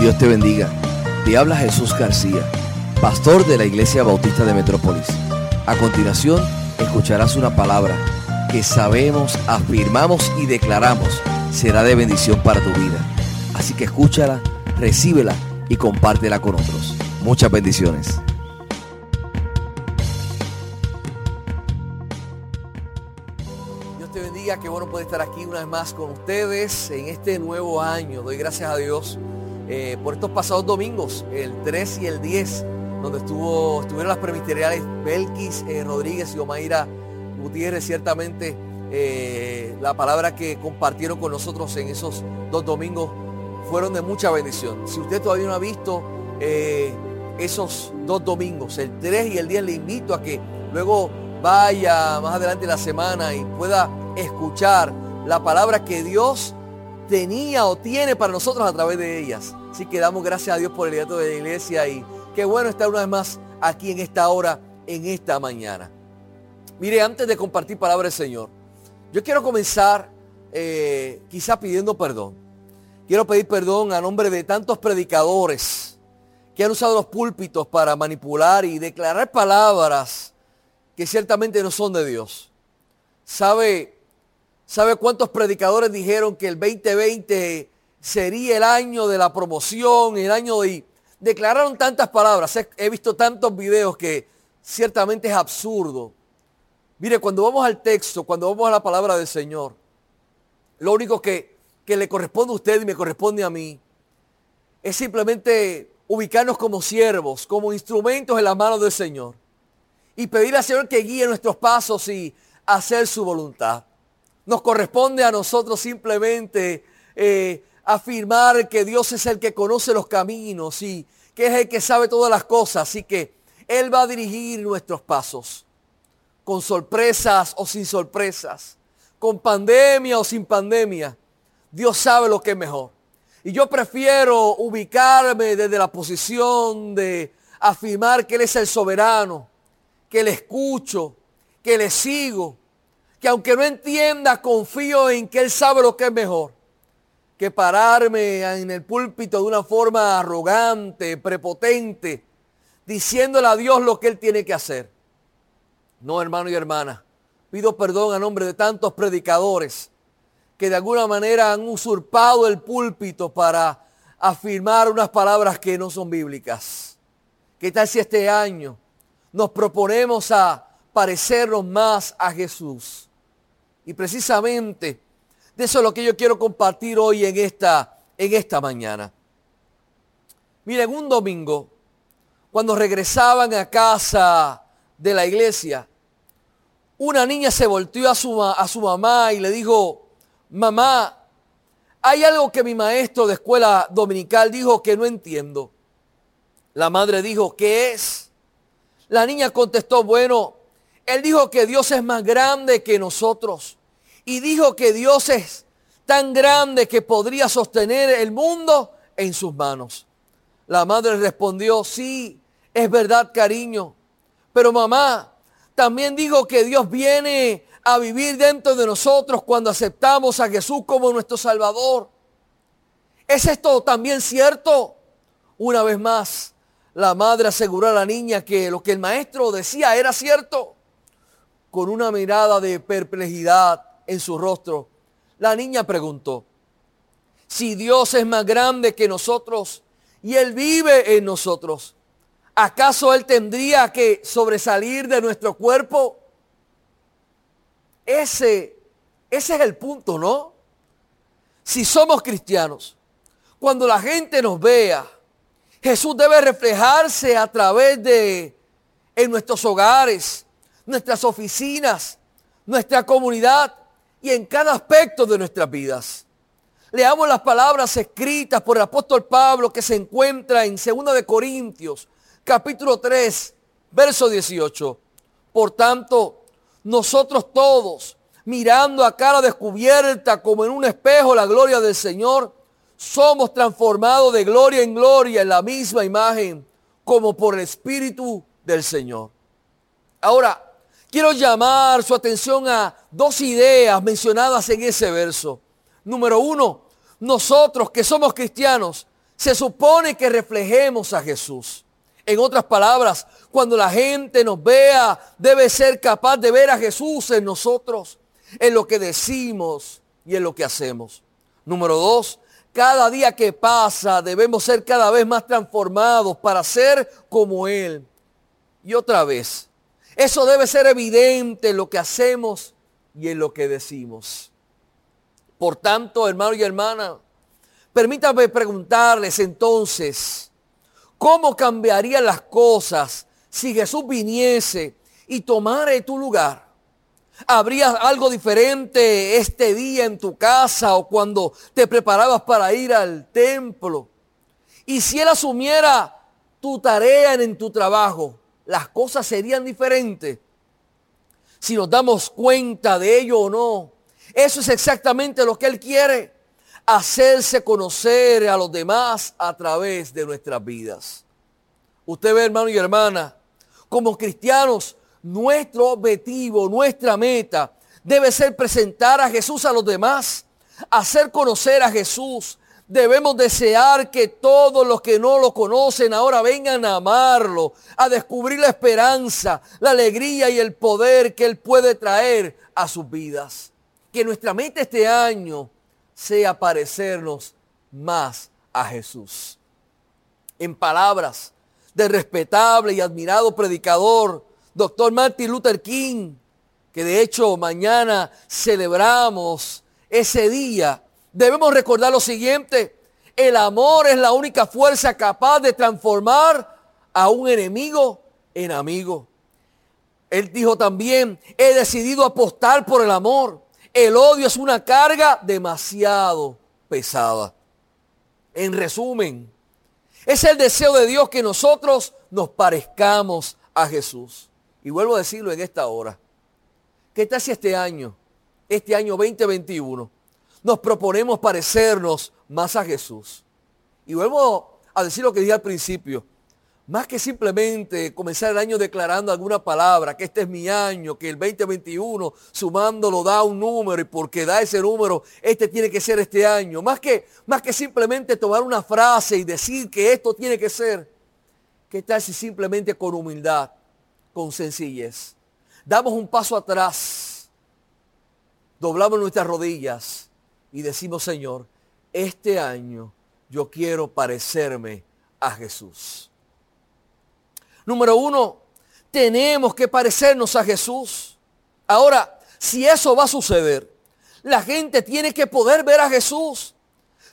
Dios te bendiga. Te habla Jesús García, pastor de la Iglesia Bautista de Metrópolis. A continuación, escucharás una palabra que sabemos, afirmamos y declaramos será de bendición para tu vida. Así que escúchala, recíbela y compártela con otros. Muchas bendiciones. Dios te bendiga, qué bueno poder estar aquí una vez más con ustedes en este nuevo año. Doy gracias a Dios eh, por estos pasados domingos, el 3 y el 10, donde estuvo, estuvieron las preministeriales Belkis eh, Rodríguez y Omaira Gutiérrez, ciertamente eh, la palabra que compartieron con nosotros en esos dos domingos fueron de mucha bendición. Si usted todavía no ha visto esos dos domingos, el 3 y el 10, le invito a que luego vaya más adelante la semana y pueda escuchar la palabra que Dios tenía o tiene para nosotros a través de ellas. Así que damos gracias a Dios por el liderato de la iglesia y qué bueno estar una vez más aquí en esta hora, en esta mañana. Mire, antes de compartir palabra del Señor, yo quiero comenzar eh, quizá pidiendo perdón. Quiero pedir perdón a nombre de tantos predicadores que han usado los púlpitos para manipular y declarar palabras que ciertamente no son de Dios. ¿Sabe ¿Sabe cuántos predicadores dijeron que el 2020 sería el año de la promoción, el año de... Declararon tantas palabras. He visto tantos videos que ciertamente es absurdo. Mire, cuando vamos al texto, cuando vamos a la palabra del Señor, lo único que, que le corresponde a usted y me corresponde a mí es simplemente ubicarnos como siervos, como instrumentos en las manos del Señor y pedir al Señor que guíe nuestros pasos y hacer su voluntad. Nos corresponde a nosotros simplemente eh, afirmar que Dios es el que conoce los caminos y que es el que sabe todas las cosas. Así que Él va a dirigir nuestros pasos, con sorpresas o sin sorpresas, con pandemia o sin pandemia. Dios sabe lo que es mejor. Y yo prefiero ubicarme desde la posición de afirmar que Él es el soberano, que le escucho, que le sigo que aunque no entienda, confío en que Él sabe lo que es mejor. Que pararme en el púlpito de una forma arrogante, prepotente, diciéndole a Dios lo que Él tiene que hacer. No, hermano y hermana, pido perdón a nombre de tantos predicadores que de alguna manera han usurpado el púlpito para afirmar unas palabras que no son bíblicas. ¿Qué tal si este año nos proponemos a parecernos más a Jesús? Y precisamente de eso es lo que yo quiero compartir hoy en esta, en esta mañana. Miren, un domingo, cuando regresaban a casa de la iglesia, una niña se volteó a su, a su mamá y le dijo, mamá, hay algo que mi maestro de escuela dominical dijo que no entiendo. La madre dijo, ¿qué es? La niña contestó, bueno, él dijo que Dios es más grande que nosotros. Y dijo que Dios es tan grande que podría sostener el mundo en sus manos. La madre respondió, sí, es verdad, cariño. Pero mamá, también dijo que Dios viene a vivir dentro de nosotros cuando aceptamos a Jesús como nuestro Salvador. ¿Es esto también cierto? Una vez más, la madre aseguró a la niña que lo que el maestro decía era cierto con una mirada de perplejidad en su rostro, la niña preguntó, si Dios es más grande que nosotros y Él vive en nosotros, ¿acaso Él tendría que sobresalir de nuestro cuerpo? Ese, ese es el punto, ¿no? Si somos cristianos, cuando la gente nos vea, Jesús debe reflejarse a través de en nuestros hogares, nuestras oficinas, nuestra comunidad y en cada aspecto de nuestras vidas. Leamos las palabras escritas por el apóstol Pablo que se encuentra en 2 de Corintios, capítulo 3, verso 18. Por tanto, nosotros todos, mirando a cara descubierta como en un espejo la gloria del Señor, somos transformados de gloria en gloria en la misma imagen como por el Espíritu del Señor. Ahora, Quiero llamar su atención a dos ideas mencionadas en ese verso. Número uno, nosotros que somos cristianos se supone que reflejemos a Jesús. En otras palabras, cuando la gente nos vea, debe ser capaz de ver a Jesús en nosotros, en lo que decimos y en lo que hacemos. Número dos, cada día que pasa debemos ser cada vez más transformados para ser como Él. Y otra vez, eso debe ser evidente en lo que hacemos y en lo que decimos. Por tanto, hermano y hermana, permítame preguntarles entonces, ¿cómo cambiarían las cosas si Jesús viniese y tomara tu lugar? ¿Habría algo diferente este día en tu casa o cuando te preparabas para ir al templo? Y si Él asumiera tu tarea en tu trabajo, las cosas serían diferentes. Si nos damos cuenta de ello o no. Eso es exactamente lo que Él quiere. Hacerse conocer a los demás a través de nuestras vidas. Usted ve, hermano y hermana, como cristianos nuestro objetivo, nuestra meta debe ser presentar a Jesús a los demás, hacer conocer a Jesús. Debemos desear que todos los que no lo conocen ahora vengan a amarlo, a descubrir la esperanza, la alegría y el poder que Él puede traer a sus vidas. Que nuestra meta este año sea parecernos más a Jesús. En palabras de respetable y admirado predicador, doctor Martin Luther King, que de hecho mañana celebramos ese día, debemos recordar lo siguiente, el amor es la única fuerza capaz de transformar a un enemigo en amigo. Él dijo también, he decidido apostar por el amor. El odio es una carga demasiado pesada. En resumen, es el deseo de Dios que nosotros nos parezcamos a Jesús. Y vuelvo a decirlo en esta hora. ¿Qué tal si este año, este año 2021, nos proponemos parecernos más a Jesús? Y vuelvo a decir lo que dije al principio. Más que simplemente comenzar el año declarando alguna palabra, que este es mi año, que el 2021 sumándolo da un número y porque da ese número, este tiene que ser este año. Más que, más que simplemente tomar una frase y decir que esto tiene que ser. ¿Qué tal si simplemente con humildad con sencillez. Damos un paso atrás, doblamos nuestras rodillas y decimos, Señor, este año yo quiero parecerme a Jesús. Número uno, tenemos que parecernos a Jesús. Ahora, si eso va a suceder, la gente tiene que poder ver a Jesús.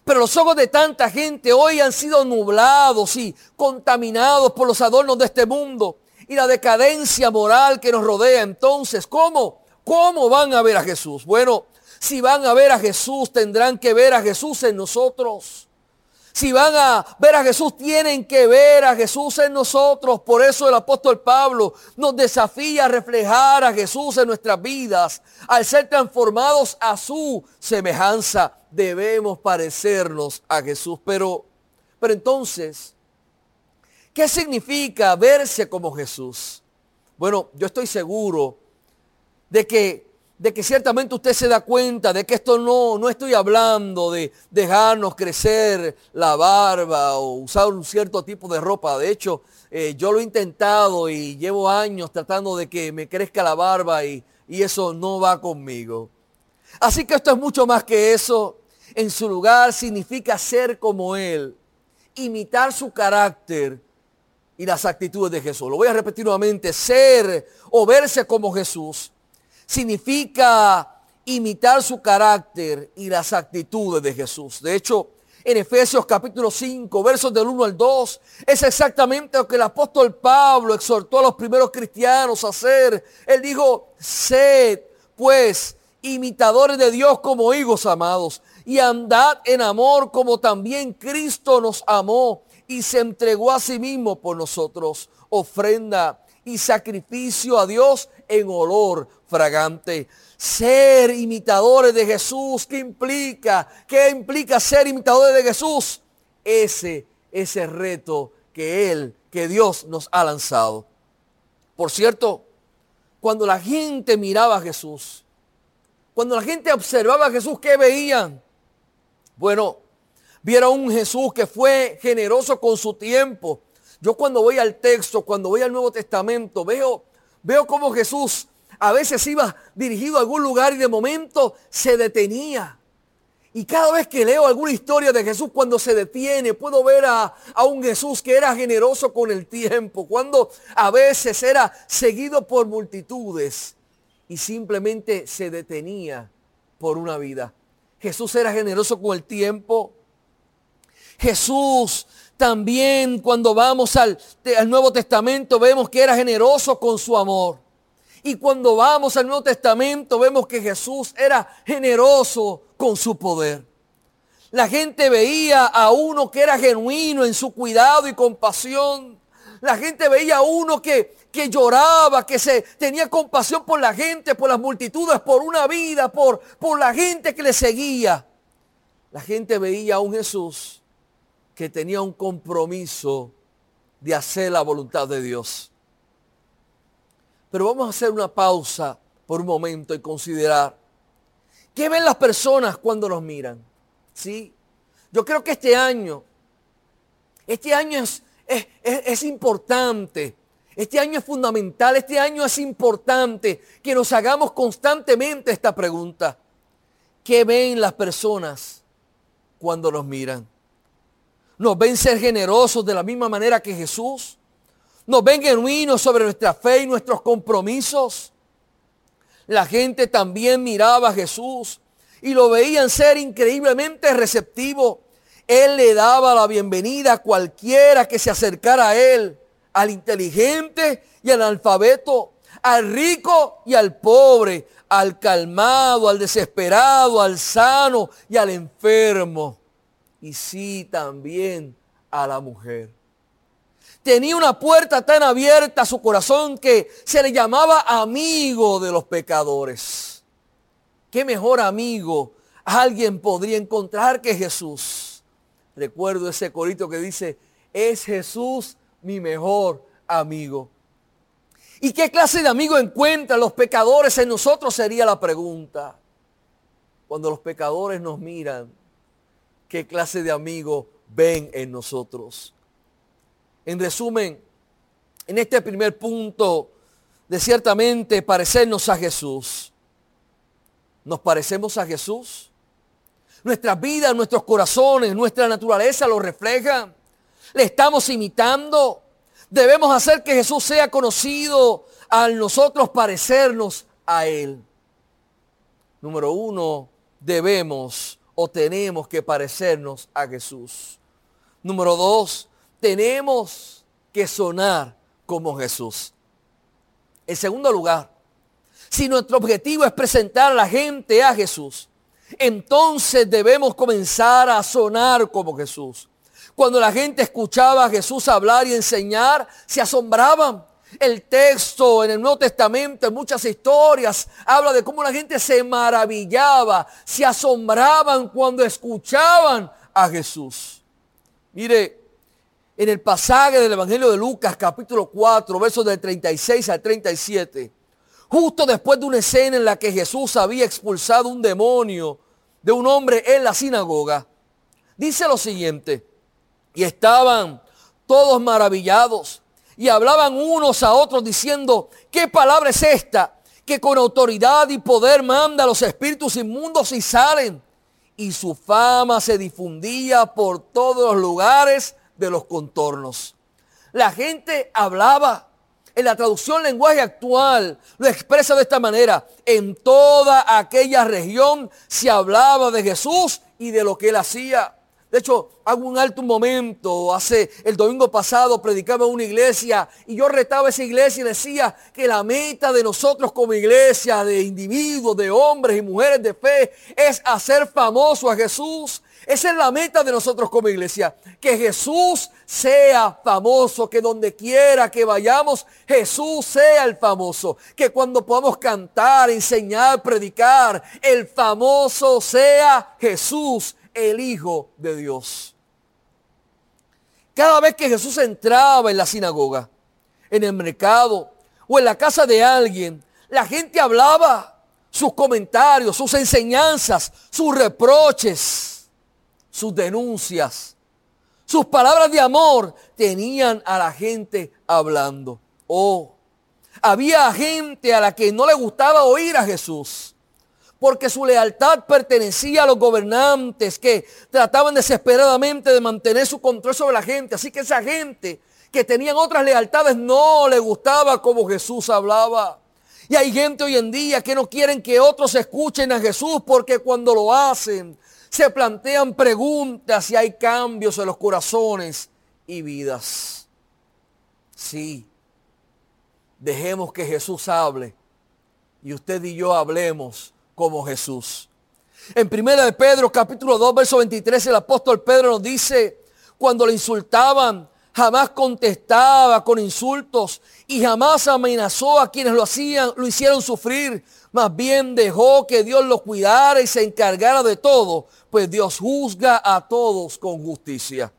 Pero los ojos de tanta gente hoy han sido nublados y contaminados por los adornos de este mundo y la decadencia moral que nos rodea. Entonces, ¿cómo? ¿Cómo van a ver a Jesús? Bueno, si van a ver a Jesús, tendrán que ver a Jesús en nosotros. Si van a ver a Jesús, tienen que ver a Jesús en nosotros. Por eso el apóstol Pablo nos desafía a reflejar a Jesús en nuestras vidas. Al ser transformados a su semejanza, debemos parecernos a Jesús. Pero, pero entonces, ¿Qué significa verse como Jesús? Bueno, yo estoy seguro de que, de que ciertamente usted se da cuenta de que esto no, no estoy hablando de dejarnos crecer la barba o usar un cierto tipo de ropa. De hecho, eh, yo lo he intentado y llevo años tratando de que me crezca la barba y, y eso no va conmigo. Así que esto es mucho más que eso. En su lugar significa ser como Él, imitar su carácter y las actitudes de Jesús. Lo voy a repetir nuevamente. Ser o verse como Jesús significa imitar su carácter y las actitudes de Jesús. De hecho, en Efesios capítulo 5, versos del 1 al 2, es exactamente lo que el apóstol Pablo exhortó a los primeros cristianos a hacer. Él dijo, sed pues imitadores de Dios como hijos amados y andad en amor como también Cristo nos amó y se entregó a sí mismo por nosotros, ofrenda y sacrificio a Dios en olor fragante. Ser imitadores de Jesús, ¿qué implica? ¿Qué implica ser imitadores de Jesús? Ese, ese reto que Él, que Dios nos ha lanzado. Por cierto, cuando la gente miraba a Jesús, cuando la gente observaba a Jesús, ¿qué veían? Bueno, viera un Jesús que fue generoso con su tiempo. Yo cuando voy al texto, cuando voy al Nuevo Testamento, veo, veo cómo Jesús a veces iba dirigido a algún lugar y de momento se detenía. Y cada vez que leo alguna historia de Jesús cuando se detiene, puedo ver a, a, un Jesús que era generoso con el tiempo, cuando a veces era seguido por multitudes y simplemente se detenía por una vida. Jesús era generoso con el tiempo. Jesús también cuando vamos al, al Nuevo Testamento vemos que era generoso con su amor. Y cuando vamos al Nuevo Testamento vemos que Jesús era generoso con su poder. La gente veía a uno que era genuino en su cuidado y compasión. La gente veía a uno que, que lloraba, que se tenía compasión por la gente, por las multitudes, por una vida, por, por la gente que le seguía. La gente veía a un Jesús que tenía un compromiso de hacer la voluntad de Dios. Pero vamos a hacer una pausa por un momento y considerar qué ven las personas cuando nos miran. ¿Sí? Yo creo que este año, este año es, es, es importante. Este año es fundamental, este año es importante que nos hagamos constantemente esta pregunta. ¿Qué ven las personas cuando nos miran? ¿Nos ven ser generosos de la misma manera que Jesús? nos ven genuinos sobre nuestra fe y nuestros compromisos. La gente también miraba a Jesús y lo veían ser increíblemente receptivo. Él le daba la bienvenida a cualquiera que se acercara a él, al inteligente y al alfabeto, al rico y al pobre, al calmado, al desesperado, al sano y al enfermo. Y sí, también a la mujer tenía una puerta tan abierta a su corazón que se le llamaba amigo de los pecadores. ¿Qué mejor amigo alguien podría encontrar que Jesús? Recuerdo ese corito que dice, es Jesús mi mejor amigo. ¿Y qué clase de amigo encuentran los pecadores en nosotros? Sería la pregunta. Cuando los pecadores nos miran, ¿qué clase de amigo ven en nosotros? En resumen, en este primer punto de ciertamente parecernos a Jesús, ¿nos parecemos a Jesús? Nuestras vidas, nuestros corazones, nuestra naturaleza lo reflejan. Le estamos imitando. Debemos hacer que Jesús sea conocido al nosotros parecernos a Él. Número uno, debemos o tenemos que parecernos a Jesús. Número dos, tenemos que sonar como Jesús. En segundo lugar, si nuestro objetivo es presentar a la gente a Jesús, entonces debemos comenzar a sonar como Jesús. Cuando la gente escuchaba a Jesús hablar y enseñar, se asombraban. El texto en el Nuevo Testamento, en muchas historias, habla de cómo la gente se maravillaba, se asombraban cuando escuchaban a Jesús. Mire, en el pasaje del Evangelio de Lucas capítulo 4, versos del 36 al 37, justo después de una escena en la que Jesús había expulsado un demonio de un hombre en la sinagoga, dice lo siguiente, y estaban todos maravillados y hablaban unos a otros diciendo, ¿qué palabra es esta? Que con autoridad y poder manda a los espíritus inmundos y salen. Y su fama se difundía por todos los lugares de los contornos. La gente hablaba. En la traducción lenguaje actual lo expresa de esta manera. En toda aquella región se hablaba de Jesús y de lo que él hacía. De hecho, hago un alto momento. Hace el domingo pasado predicaba en una iglesia y yo retaba esa iglesia y decía que la meta de nosotros como iglesia, de individuos, de hombres y mujeres de fe, es hacer famoso a Jesús esa es la meta de nosotros como iglesia. Que Jesús sea famoso. Que donde quiera que vayamos, Jesús sea el famoso. Que cuando podamos cantar, enseñar, predicar, el famoso sea Jesús, el Hijo de Dios. Cada vez que Jesús entraba en la sinagoga, en el mercado o en la casa de alguien, la gente hablaba sus comentarios, sus enseñanzas, sus reproches sus denuncias, sus palabras de amor tenían a la gente hablando. Oh, había gente a la que no le gustaba oír a Jesús porque su lealtad pertenecía a los gobernantes que trataban desesperadamente de mantener su control sobre la gente. Así que esa gente que tenían otras lealtades no le gustaba como Jesús hablaba. Y hay gente hoy en día que no quieren que otros escuchen a Jesús porque cuando lo hacen se plantean preguntas y hay cambios en los corazones y vidas. Sí, dejemos que Jesús hable y usted y yo hablemos como Jesús. En primera de Pedro capítulo 2 verso 23 el apóstol Pedro nos dice, cuando le insultaban, jamás contestaba con insultos y jamás amenazó a quienes lo hacían, lo hicieron sufrir. Más bien dejó que Dios lo cuidara y se encargara de todo, pues Dios juzga a todos con justicia.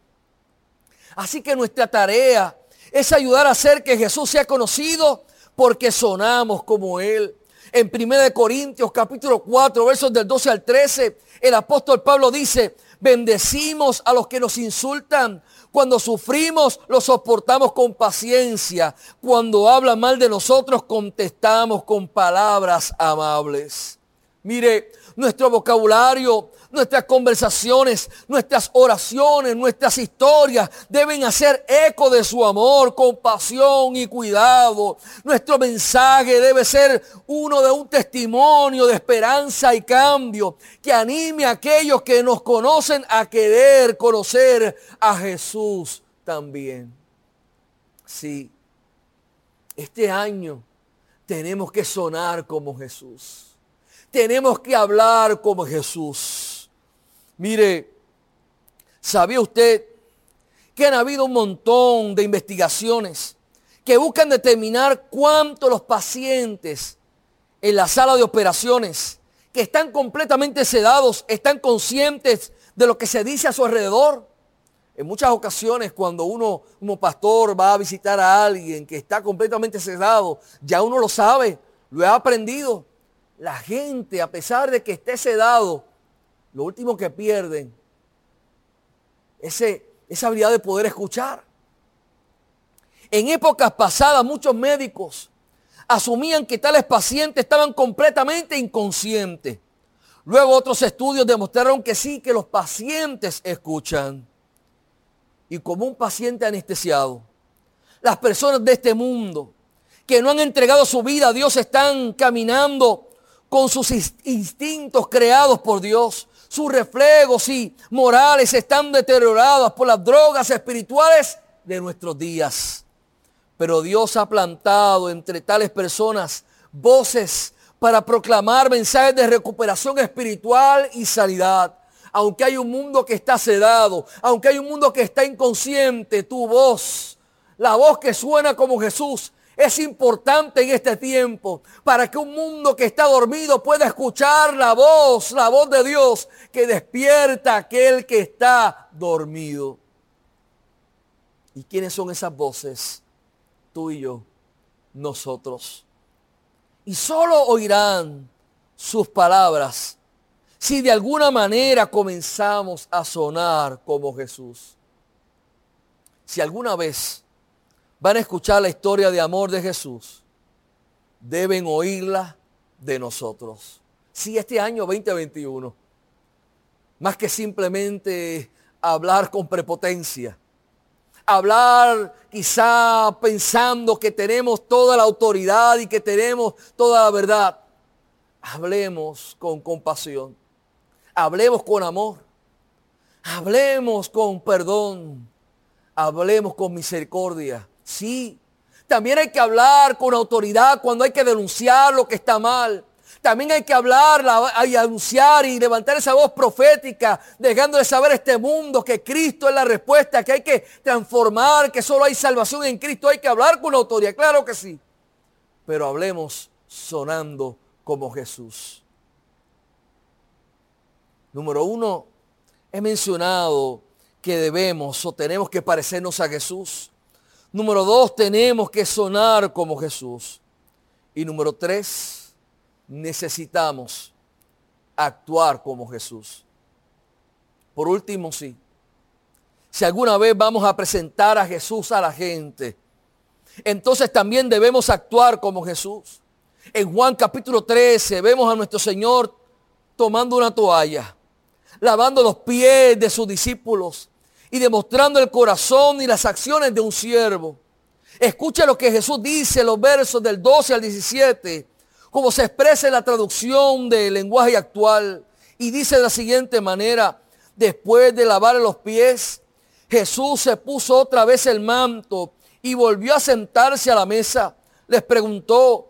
Así que nuestra tarea es ayudar a hacer que Jesús sea conocido porque sonamos como Él. En 1 Corintios capítulo 4, versos del 12 al 13, el apóstol Pablo dice, bendecimos a los que nos insultan. Cuando sufrimos, lo soportamos con paciencia. Cuando hablan mal de nosotros, contestamos con palabras amables. Mire, nuestro vocabulario nuestras conversaciones, nuestras oraciones, nuestras historias deben hacer eco de su amor, compasión y cuidado. Nuestro mensaje debe ser uno de un testimonio de esperanza y cambio que anime a aquellos que nos conocen a querer conocer a Jesús también. Sí, este año tenemos que sonar como Jesús. Tenemos que hablar como Jesús. Mire, ¿sabía usted que han habido un montón de investigaciones que buscan determinar cuánto los pacientes en la sala de operaciones que están completamente sedados están conscientes de lo que se dice a su alrededor? En muchas ocasiones cuando uno como pastor va a visitar a alguien que está completamente sedado, ya uno lo sabe, lo ha aprendido. La gente, a pesar de que esté sedado, lo último que pierden ese, esa habilidad de poder escuchar. En épocas pasadas muchos médicos asumían que tales pacientes estaban completamente inconscientes. Luego otros estudios demostraron que sí, que los pacientes escuchan. Y como un paciente anestesiado, las personas de este mundo que no han entregado su vida a Dios están caminando con sus instintos creados por Dios, sus reflejos y morales están deteriorados por las drogas espirituales de nuestros días. Pero Dios ha plantado entre tales personas voces para proclamar mensajes de recuperación espiritual y sanidad. Aunque hay un mundo que está sedado, aunque hay un mundo que está inconsciente, tu voz, la voz que suena como Jesús, es importante en este tiempo para que un mundo que está dormido pueda escuchar la voz, la voz de Dios que despierta a aquel que está dormido. ¿Y quiénes son esas voces? Tú y yo, nosotros. Y solo oirán sus palabras si de alguna manera comenzamos a sonar como Jesús. Si alguna vez van a escuchar la historia de amor de Jesús, deben oírla de nosotros. Si este año 2021, más que simplemente hablar con prepotencia, hablar quizá pensando que tenemos toda la autoridad y que tenemos toda la verdad, hablemos con compasión, hablemos con amor, hablemos con perdón, hablemos con misericordia Sí. También hay que hablar con autoridad cuando hay que denunciar lo que está mal. También hay que hablar y anunciar y levantar esa voz profética, dejando de saber este mundo que Cristo es la respuesta, que hay que transformar, que solo hay salvación en Cristo. Hay que hablar con autoridad, claro que sí. Pero hablemos sonando como Jesús. Número uno, he mencionado que debemos o tenemos que parecernos a Jesús. Número dos, tenemos que sonar como Jesús. Y número tres, necesitamos actuar como Jesús. Por último, sí. Si alguna vez vamos a presentar a Jesús a la gente, entonces también debemos actuar como Jesús. En Juan capítulo 13 vemos a nuestro Señor tomando una toalla, lavando los pies de sus discípulos y demostrando el corazón y las acciones de un siervo. Escucha lo que Jesús dice en los versos del 12 al 17, como se expresa en la traducción del lenguaje actual. Y dice de la siguiente manera, después de lavar los pies, Jesús se puso otra vez el manto y volvió a sentarse a la mesa. Les preguntó,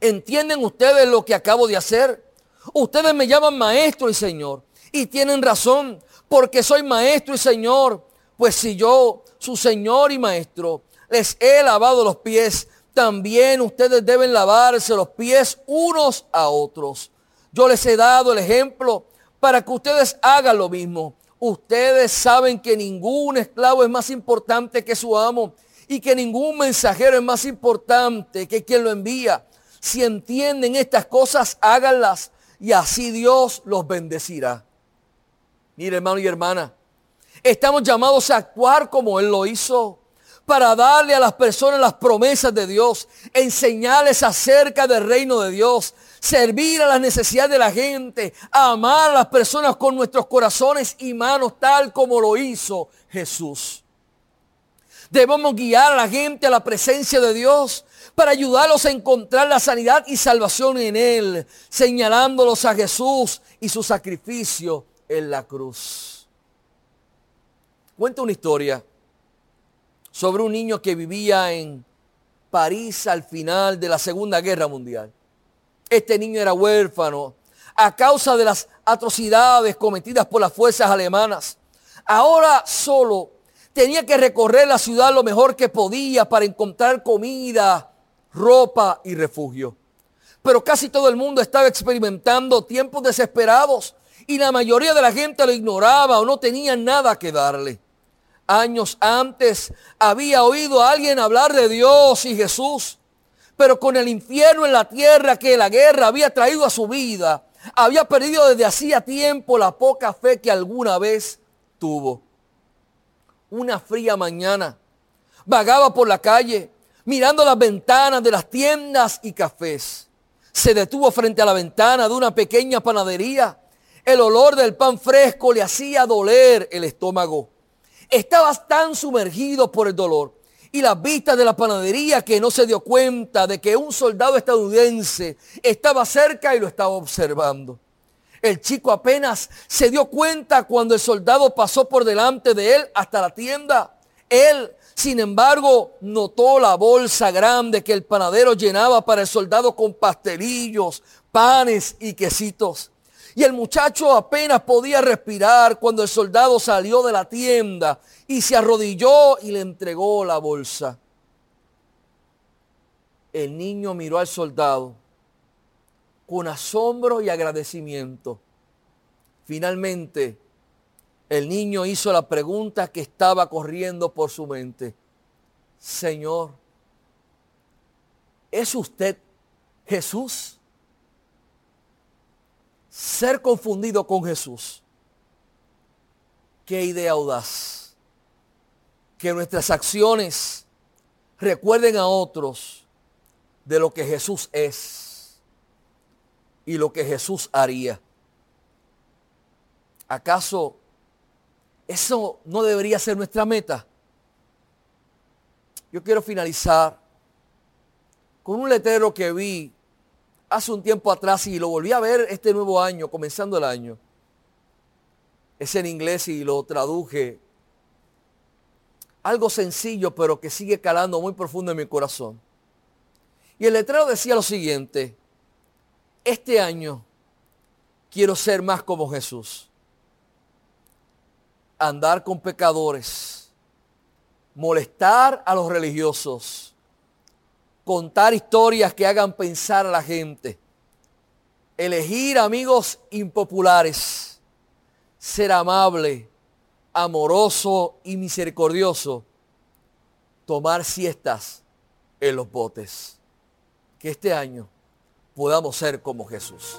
¿entienden ustedes lo que acabo de hacer? Ustedes me llaman maestro y señor. Y tienen razón, porque soy maestro y señor. Pues si yo, su señor y maestro, les he lavado los pies, también ustedes deben lavarse los pies unos a otros. Yo les he dado el ejemplo para que ustedes hagan lo mismo. Ustedes saben que ningún esclavo es más importante que su amo y que ningún mensajero es más importante que quien lo envía. Si entienden estas cosas, háganlas y así Dios los bendecirá. Mire hermano y hermana, estamos llamados a actuar como Él lo hizo para darle a las personas las promesas de Dios, enseñarles acerca del reino de Dios, servir a las necesidades de la gente, amar a las personas con nuestros corazones y manos tal como lo hizo Jesús. Debemos guiar a la gente a la presencia de Dios para ayudarlos a encontrar la sanidad y salvación en Él, señalándolos a Jesús y su sacrificio en la cruz. Cuenta una historia sobre un niño que vivía en París al final de la Segunda Guerra Mundial. Este niño era huérfano a causa de las atrocidades cometidas por las fuerzas alemanas. Ahora solo tenía que recorrer la ciudad lo mejor que podía para encontrar comida, ropa y refugio. Pero casi todo el mundo estaba experimentando tiempos desesperados y la mayoría de la gente lo ignoraba o no tenía nada que darle. Años antes había oído a alguien hablar de Dios y Jesús, pero con el infierno en la tierra que la guerra había traído a su vida, había perdido desde hacía tiempo la poca fe que alguna vez tuvo una fría mañana, vagaba por la calle, mirando las ventanas de las tiendas y cafés. Se detuvo frente a la ventana de una pequeña panadería. El olor del pan fresco le hacía doler el estómago. Estaba tan sumergido por el dolor y las vistas de la panadería que no se dio cuenta de que un soldado estadounidense estaba cerca y lo estaba observando. El chico apenas se dio cuenta cuando el soldado pasó por delante de él hasta la tienda. Él, sin embargo, notó la bolsa grande que el panadero llenaba para el soldado con pastelillos, panes y quesitos. Y el muchacho apenas podía respirar cuando el soldado salió de la tienda y se arrodilló y le entregó la bolsa. El niño miró al soldado con asombro y agradecimiento. Finalmente, el niño hizo la pregunta que estaba corriendo por su mente. Señor, ¿es usted Jesús? Ser confundido con Jesús. Qué idea audaz. Que nuestras acciones recuerden a otros de lo que Jesús es y lo que Jesús haría. ¿Acaso eso no debería ser nuestra meta? Yo quiero finalizar con un letrero que vi hace un tiempo atrás y lo volví a ver este nuevo año, comenzando el año. Es en inglés y lo traduje. Algo sencillo, pero que sigue calando muy profundo en mi corazón. Y el letrero decía lo siguiente, este año quiero ser más como Jesús. Andar con pecadores, molestar a los religiosos, contar historias que hagan pensar a la gente, elegir amigos impopulares, ser amable, amoroso y misericordioso, tomar siestas en los botes. Que este año podamos ser como Jesús.